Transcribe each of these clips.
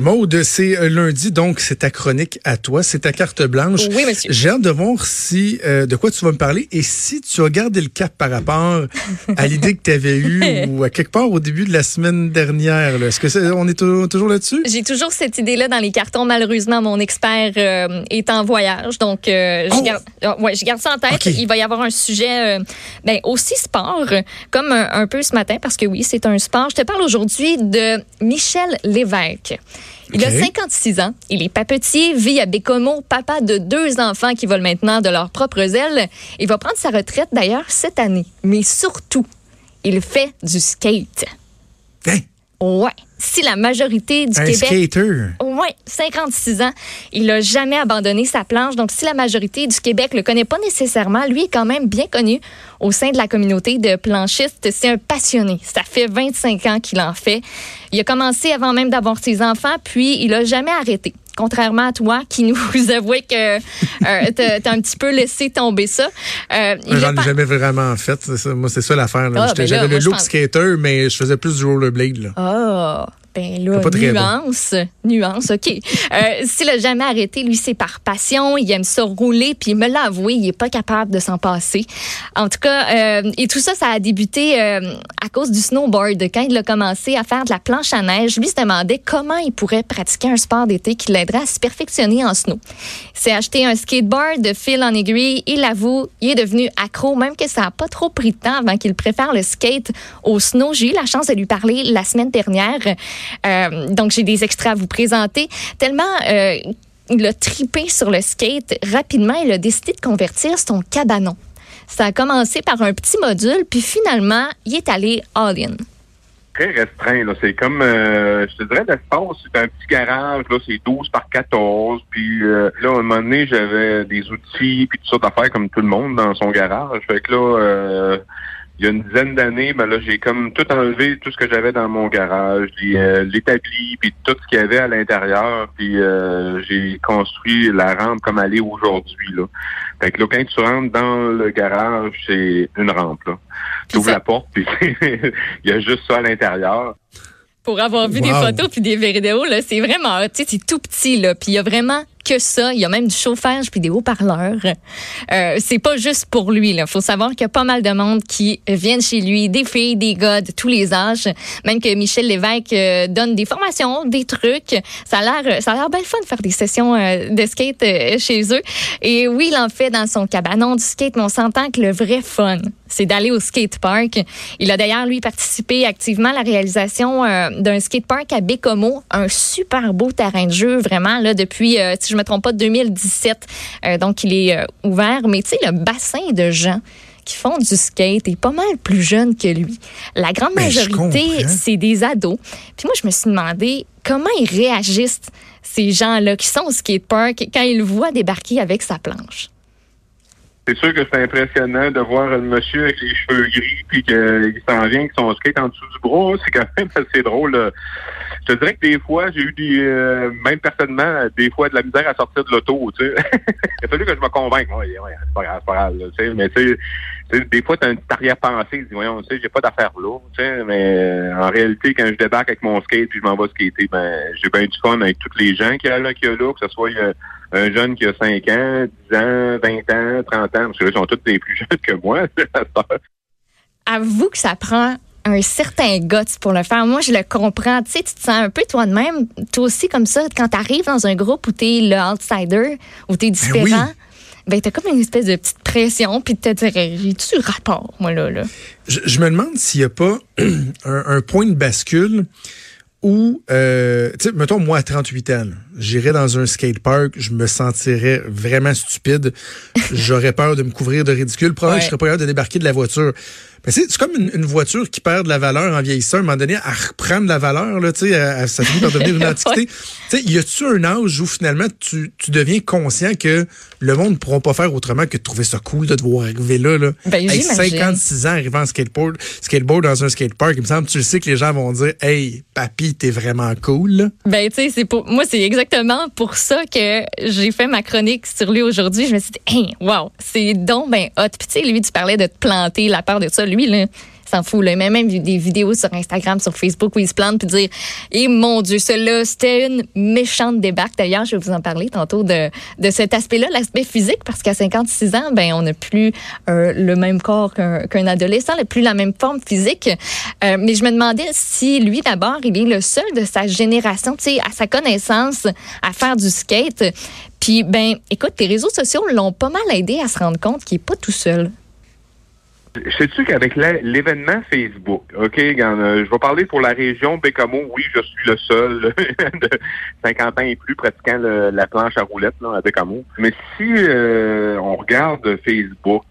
Maude, c'est euh, lundi, donc c'est ta chronique à toi, c'est ta carte blanche. Oui, monsieur. J'ai hâte de voir si euh, de quoi tu vas me parler et si tu as gardé le cap par rapport à l'idée que tu avais eue ou à quelque part au début de la semaine dernière. Est-ce que c'est, on est toujours là-dessus? J'ai toujours cette idée-là dans les cartons. Malheureusement, mon expert euh, est en voyage, donc euh, je, Oh! garde, ouais, je garde ça en tête. Il va y avoir un sujet ben, aussi sport, comme un, un peu ce matin, parce que oui, c'est un sport. Je te parle aujourd'hui de Michel Lévesque. Il a Ok. 56 ans. Il est papetier, vit à Bécomo, papa de deux enfants qui volent maintenant de leurs propres ailes. Il va prendre sa retraite d'ailleurs cette année. Mais surtout, il fait du skate. Hein? Ouais. Si la majorité du Un Québec skater. oui, 56 ans. Il n'a jamais abandonné sa planche. Donc, si la majorité du Québec le connaît pas nécessairement, lui est quand même bien connu au sein de la communauté de planchistes. C'est un passionné. Ça fait 25 ans qu'il en fait. Il a commencé avant même d'avoir ses enfants, puis il a jamais arrêté. Contrairement à toi, qui nous avouait que euh, t'as un petit peu laissé tomber ça. Euh, J'en ai pas- jamais vraiment fait. ça. Moi, c'est ça l'affaire. Ah, ben J'avais le look pense- skater, mais je faisais plus du rollerblade. Là. Ah, ben là, bon. nuance, nuance, OK. Euh, S'il a jamais arrêté, lui, c'est par passion. Il aime ça rouler, puis il me l'a avoué, il est pas capable de s'en passer. En tout cas, euh, et tout ça, ça a débuté euh, à cause du snowboard. Quand il a commencé à faire de la planche à neige, lui se demandait comment il pourrait pratiquer un sport d'été qui l'aiderait à se perfectionner en snow. Il s'est acheté un skateboard de fil en aiguille. Il avoue, il est devenu accro, même que ça a pas trop pris de temps avant qu'il préfère le skate au snow. J'ai eu la chance de lui parler la semaine dernière. Euh, donc, j'ai des extraits à vous présenter. Tellement euh, il a tripé sur le skate, rapidement, il a décidé de convertir son cabanon. Ça a commencé par un petit module, puis finalement, il est allé all-in. très restreint. Là. C'est comme, euh, je te dirais, l'espace, c'est un petit garage, là, c'est 12 par 14. Puis là, à un moment donné, j'avais des outils puis toutes sortes d'affaires comme tout le monde dans son garage. Fait que là, il y a une dizaine d'années, ben là, j'ai comme tout enlevé, tout ce que j'avais dans mon garage, les, euh, l'établi, puis tout ce qu'il y avait à l'intérieur, puis euh, j'ai construit la rampe comme elle est aujourd'hui. Là. Fait que là, quand tu rentres dans le garage, c'est une rampe. Là. Tu ouvres ça- la porte, puis il y a juste ça à l'intérieur. Pour avoir vu des photos puis des vidéos, là, c'est vraiment, tu sais, c'est tout petit, là. Puis il y a vraiment que ça. Il y a même du chauffage puis des haut-parleurs. Euh, c'est pas juste pour lui, là. Faut savoir qu'il y a pas mal de monde qui viennent chez lui, des filles, des gars de tous les âges. Même que Michel Lévesque euh, donne des formations, des trucs. Ça a l'air, ça a l'air bien fun de faire des sessions euh, de skate euh, chez eux. Et oui, il en fait dans son cabanon du skate, mais on s'entend que le vrai fun, c'est d'aller au skate park. Il a d'ailleurs, lui, participé activement à la réalisation euh, d'un skate park à Bécomo, un super beau terrain de jeu, vraiment, là, depuis, euh, si je me trompe pas, 2017. Euh, donc, il est euh, ouvert. Mais tu sais, le bassin de gens qui font du skate est pas mal plus jeune que lui. La grande majorité, c'est des ados. Puis moi, je me suis demandé comment ils réagissent, ces gens-là qui sont au skate park, quand ils le voient débarquer avec sa planche. C'est sûr que c'est impressionnant de voir le monsieur avec les cheveux gris puis qu'il s'en vient avec son skate en dessous du bras. C'est quand même assez drôle. là. Je te dirais que des fois, j'ai eu des, euh, même personnellement, des fois de la misère à sortir de l'auto, tu sais. Il a fallu que je me convainque. Ouais, ouais, c'est pas grave, c'est pas grave, là, tu sais. Mais tu sais, des fois, t'as une petite arrière-pensée, tu dis, voyons, tu sais, j'ai pas d'affaires là, tu sais. Mais euh, en réalité, quand je débarque avec mon skate puis je m'en vais skater, ben, j'ai bien du fun avec tous les gens qu'il y a là, qu'il y a là, que ce soit euh, un jeune qui a 5 ans, 10 ans, 20 ans, 30 ans, parce que là, ils sont tous des plus jeunes que moi. avoue que ça prend un certain guts pour le faire. Moi, je le comprends. Tu sais, tu te sens un peu toi de même, toi aussi comme ça, quand tu arrives dans un groupe où tu es le outsider, où tu es différent. Ben, t'as comme une espèce de petite pression, puis te dire, j'ai-tu rapport, moi, là, là? Je, me demande s'il n'y a pas un, un point de bascule où, euh, tu sais, mettons, moi, à 38 ans, j'irais dans un skatepark, je me sentirais vraiment stupide. J'aurais peur de me couvrir de ridicule. Probablement, Ouais. je serais pas capable de débarquer de la voiture. Mais c'est comme une, une voiture qui perd de la valeur en vieillissant. À un moment donné, à reprendre de la valeur, là, tu sais, ça finit par devenir une antiquité. Tu sais, y a-tu un âge où finalement tu, tu deviens conscient que le monde ne pourra pas faire autrement que de trouver ça cool de te voir arriver là, là? Ben, Hey, j'imagine. 56 ans arrivant en skateboard, skateboard dans un skatepark, il me semble, tu le sais que les gens vont dire, hey, papy, t'es vraiment cool. Ben, tu sais, c'est pour, moi, c'est exactement pour ça que j'ai fait ma chronique sur lui aujourd'hui. Je me suis dit, hey, wow, c'est donc ben hot. Puis, tu sais, lui, tu parlais de te planter, la peur de ça. Lui, là, s'en fout. Là. Il met même des vidéos sur Instagram, sur Facebook où il se plante puis dire Et mon Dieu, cela, c'était une méchante débarque. D'ailleurs, je vais vous en parler tantôt de, de cet aspect-là, l'aspect physique, parce qu'à 56 ans, ben on n'a plus euh, le même corps qu'un adolescent, n'a plus la même forme physique. Euh, mais je me demandais si lui, d'abord, il est le seul de sa génération, tu sais, à sa connaissance, à faire du skate. Puis, ben, écoute, les réseaux sociaux l'ont pas mal aidé à se rendre compte qu'il est pas tout seul. Sais-tu qu'avec l'événement Facebook, OK, euh, je vais parler pour la région Bécamo, oui, je suis le seul de 50 ans et plus pratiquant la planche à roulettes là, à Bécamo. Mais si euh, on regarde Facebook,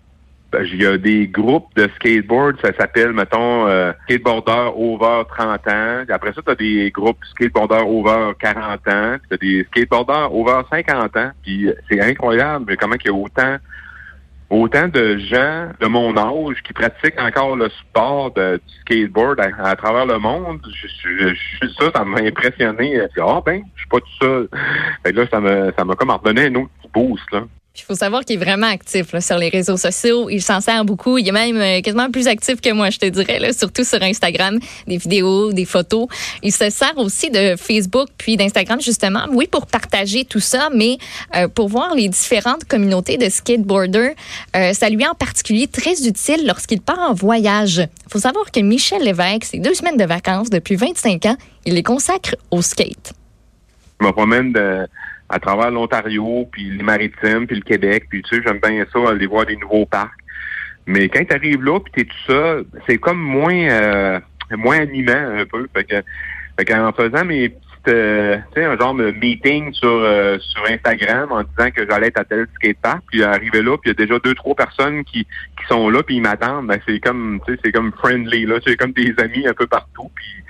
ben, il y a des groupes de skateboard, ça s'appelle, mettons, euh, skateboarder over 30 ans. Après ça, tu as des groupes skateboarder over 40 ans. Tu as des skateboarders over 50 ans. Puis c'est incroyable comment il y a autant autant de gens de mon âge qui pratiquent encore le sport du skateboard à, travers le monde. Je, suis ça, ça m'a impressionné. Ah ben, je suis pas tout seul. Fait là, ça m'a ça m'a comme redonné un autre boost. Là. Il faut savoir qu'il est vraiment actif sur les réseaux sociaux. Il s'en sert beaucoup. Il est même euh, quasiment plus actif que moi, je te dirais, surtout sur Instagram, des vidéos, des photos. Il se sert aussi de Facebook puis d'Instagram, justement, oui, pour partager tout ça, mais euh, pour voir les différentes communautés de skateboarders. Euh, ça lui est en particulier très utile lorsqu'il part en voyage. Il faut savoir que Michel Lévesque, c'est deux semaines de vacances depuis 25 ans, il les consacre au skate. Je me promène de à travers l'Ontario, puis les Maritimes, puis le Québec, puis tu sais, j'aime bien ça, aller voir des nouveaux parcs. Mais quand tu arrives là, puis t'es tout ça, c'est comme moins euh, moins animant un peu. Fait que, fait qu'en faisant mes petites, euh, tu sais, un genre de meeting sur euh, sur Instagram en disant que j'allais être à tel skatepark, puis arriver là, puis il y a déjà deux trois personnes qui qui sont là, puis ils m'attendent. Ben c'est comme, tu sais, c'est comme friendly là, c'est comme des amis un peu partout, puis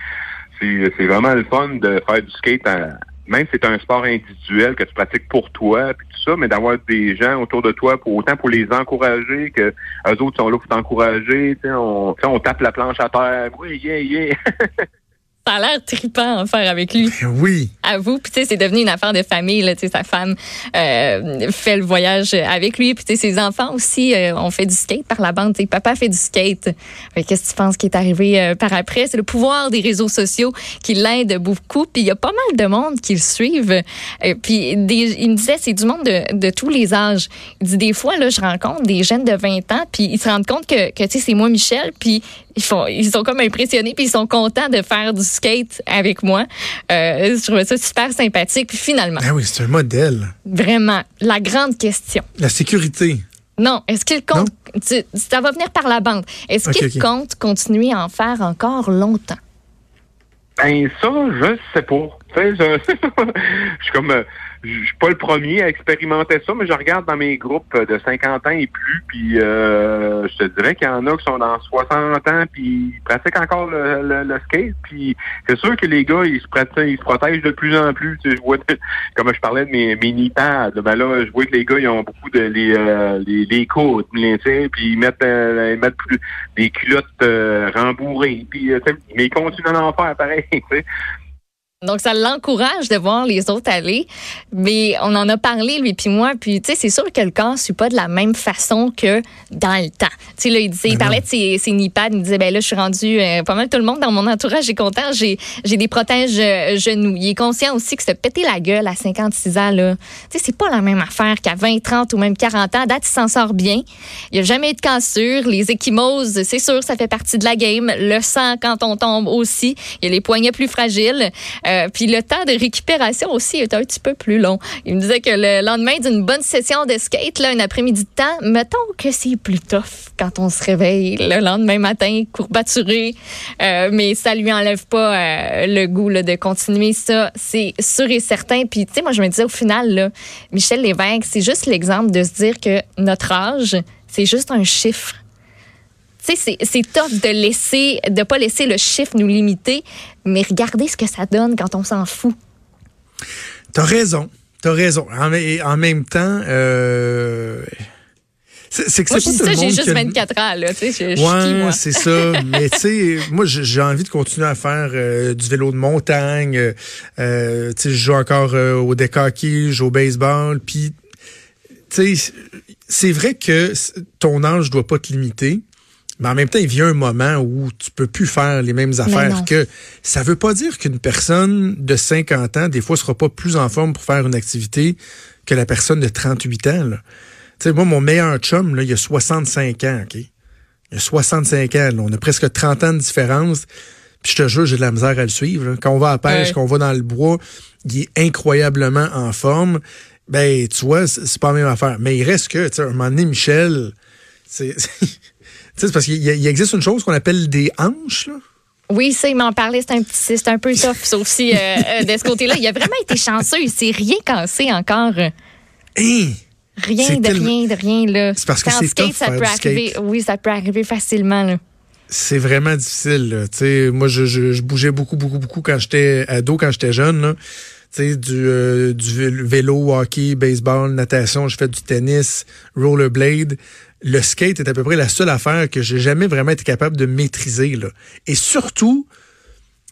c'est c'est vraiment le fun de faire du skate à, même si c'est un sport individuel que tu pratiques pour toi, puis tout ça, mais d'avoir des gens autour de toi, pour autant pour les encourager, que eux autres sont là pour t'encourager, on, on tape la planche à terre, oui, yeah, yeah. Ça a l'air trippant en faire avec lui. Oui. À vous. Puis tu sais, c'est devenu une affaire de famille. Là, tu sais, sa femme euh, fait le voyage avec lui. Puis tu sais, ses enfants aussi euh, ont fait du skate par la bande. Tu sais, papa fait du skate. Qu'est-ce que tu penses qui est arrivé euh, par après? C'est le pouvoir des réseaux sociaux qui l'aide beaucoup. Puis il y a pas mal de monde qui le suivent. puis il me disait, c'est du monde de, de, tous les âges. Il dit des fois là, je rencontre des jeunes de 20 ans, puis ils se rendent compte que, que tu sais, c'est moi Michel, puis ils font, ils sont comme impressionnés puis ils sont contents de faire du skate avec moi. Euh, je trouvais ça super sympathique. Puis finalement. Ah oui, c'est un modèle. Vraiment, la grande question. La sécurité. Non, est-ce qu'il compte Ça va venir par la bande. Est-ce qu'il compte continuer à en faire encore longtemps? Ben ça, je sais pas. je, je suis comme euh, je suis pas le premier à expérimenter ça, mais je regarde dans mes groupes de 50 ans et plus, puis euh, je te dirais qu'il y en a qui sont dans 60 ans, puis ils pratiquent encore le, le, skate, puis c'est sûr que les gars, ils se pratiquent, ils se protègent de plus en plus. Tu sais, je vois, comme je parlais de mes, mes knee pads, ben là, je vois que les gars, ils ont beaucoup de les euh, les, les côtes, tu sais, puis ils mettent, euh, ils mettent plus, des culottes euh, rembourrées, puis mais ils continuent à en faire pareil, tu sais. Donc, ça l'encourage de voir les autres aller. Mais on en a parlé, lui puis moi. Puis, tu sais, c'est sûr que le corps ne suit pas de la même façon que dans le temps. Tu sais, là, il, disait, il parlait de ses, ses nipads. Il disait, ben là, je suis rendu euh, pas mal tout le monde dans mon entourage est content. J'ai, j'ai des protèges euh, genoux. Il est conscient aussi que se péter la gueule à 56 ans, là, tu sais, c'est pas la même affaire qu'à 20, 30 ou même 40 ans. Date, il s'en sort bien. Il n'y a jamais eu de cassure. Les échymoses, c'est sûr, ça fait partie de la game. Le sang, quand on tombe aussi. Il y a les poignets plus fragiles. Euh, euh, puis le temps de récupération aussi est un petit peu plus long. Il me disait que le lendemain d'une bonne session de skate, là, un après-midi de temps, mettons que c'est plus tough quand on se réveille le lendemain matin, courbaturé, euh, mais ça lui enlève pas euh, le goût de continuer ça, c'est sûr et certain. Puis tu sais, moi je me disais au final, là, Michel Lévesque, c'est juste l'exemple de se dire que notre âge, c'est juste un chiffre tu sais, c'est top de laisser, de pas laisser le chiffre nous limiter, mais regardez ce que ça donne quand on s'en fout. T'as raison. T'as raison. En, en, même temps, euh, c'est que c'est pas tout le monde. J'ai juste 24 ans, là. Tu sais, ouais, c'est ça. Mais tu sais, moi, j'ai envie de continuer à faire euh, du vélo de montagne. Euh, tu sais, je joue encore euh, au hockey, je joue au baseball. Puis, tu sais, c'est vrai que ton âge doit pas te limiter. Mais en même temps, il vient un moment où tu peux plus faire les mêmes affaires que ça veut pas dire qu'une personne de 50 ans, des fois, sera pas plus en forme pour faire une activité que la personne de 38 ans. Tu sais, moi, mon meilleur chum, là, il a 65 ans, OK? Il a 65 ans. On a presque 30 ans de différence. Puis je te jure, j'ai de la misère à le suivre. Quand on va à pêche, quand on va dans le bois, il est incroyablement en forme. Ben, tu vois, c'est pas la même affaire. Mais il reste que, tu sais, un moment donné, Michel, c'est... c'est parce qu'il existe une chose qu'on appelle des hanches, là. Oui, ça, il m'en parlait, c'est un, c'est un peu tough, sauf si euh, euh, de ce côté-là, il a vraiment été chanceux, il s'est rien cassé encore. Hein? Rien de rien de rien, là. C'est parce que c'est skate, ça peut arriver. Oui, ça peut arriver facilement, là. C'est vraiment difficile, là. sais, moi, je, je, bougeais beaucoup, beaucoup, beaucoup quand j'étais ado, quand j'étais jeune, là. sais, du, euh, du vélo, hockey, baseball, natation, je fais du tennis, rollerblade le skate est à peu près la seule affaire que j'ai jamais vraiment été capable de maîtriser. Là. Et surtout,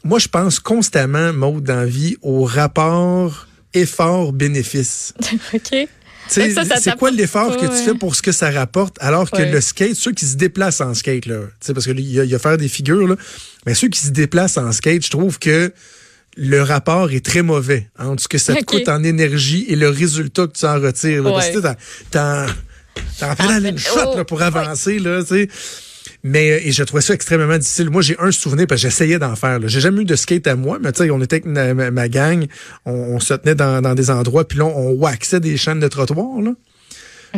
moi, je pense constamment, Maud, dans la vie, au rapport effort-bénéfice. OK. C'est quoi l'effort que tu fais pour ce que ça rapporte, alors que le skate, ceux qui se déplacent en skate, là, parce qu'il y, a, y a faire des figures, là, mais ceux qui se déplacent en skate, je trouve que le rapport est très mauvais entre ce que ça te coûte en énergie et le résultat que tu en retires. Là, parce que T'en fais une shot là, pour avancer, là, tu sais. Mais euh, et je trouvais ça extrêmement difficile. Moi, j'ai un souvenir parce que j'essayais d'en faire. J'ai jamais eu de skate à moi, mais tu sais, on était avec ma, gang, on, se tenait dans, dans, des endroits, puis là, on waxait des chaînes de trottoir là,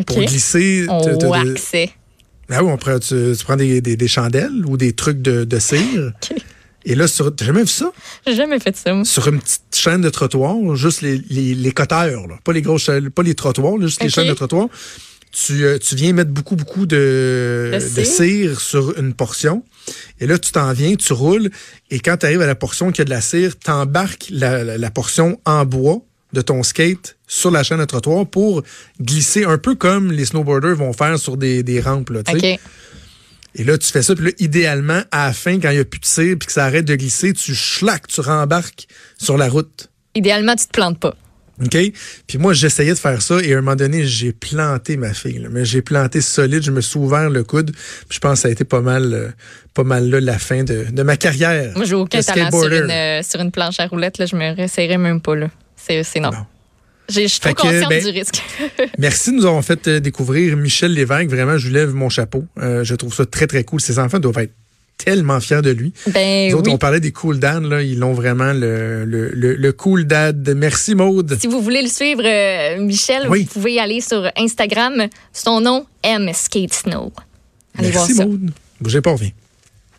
pour glisser. On waxait. Ah oui, on prend, tu, prends des, des, des, chandelles ou des trucs de, de cire. Et là, t'as jamais vu ça? J'ai jamais fait ça. Moi. Sur une petite chaîne de trottoir, juste les, les, les coteurs, là. pas les grosses, pas les trottoirs, juste les chaînes de trottoir tu, euh, tu viens mettre beaucoup, beaucoup de, de, cire. sur une portion. Et là, tu t'en viens, tu roules. Et quand tu arrives à la portion qui a de la cire, tu embarques la, la, portion en bois de ton skate sur la chaîne de trottoir pour glisser un peu comme les snowboarders vont faire sur des, des rampes. Là, Et là, tu fais ça. Puis là, idéalement, à la fin, quand il n'y a plus de cire puis que ça arrête de glisser, tu schlaques, tu rembarques sur la route. Idéalement, tu te plantes pas. OK? Puis moi, j'essayais de faire ça et à un moment donné, j'ai planté ma fille. Mais j'ai planté solide, je me suis ouvert le coude. Puis je pense que ça a été pas mal, euh, pas mal là la fin de, de ma carrière. Moi, j'ai aucun talent sur une, euh, sur une planche à roulettes. Là, je me réessayerais même pas. là. C'est non. Je suis trop consciente ben, du risque. merci, nous avons fait euh, découvrir Michel Lévesque. Vraiment, je lui lève mon chapeau. je trouve ça très, très cool. Ses enfants doivent être tellement fiers de lui. Ben, Les autres, on parlait des cool dad, là, ils l'ont vraiment le, le, le, cool dad. Merci Maude. Si vous voulez le suivre, euh, Michel, vous pouvez aller sur Instagram. Son nom, M Skate Snow. Allez Merci voir ça. Maude. Bougez pas, on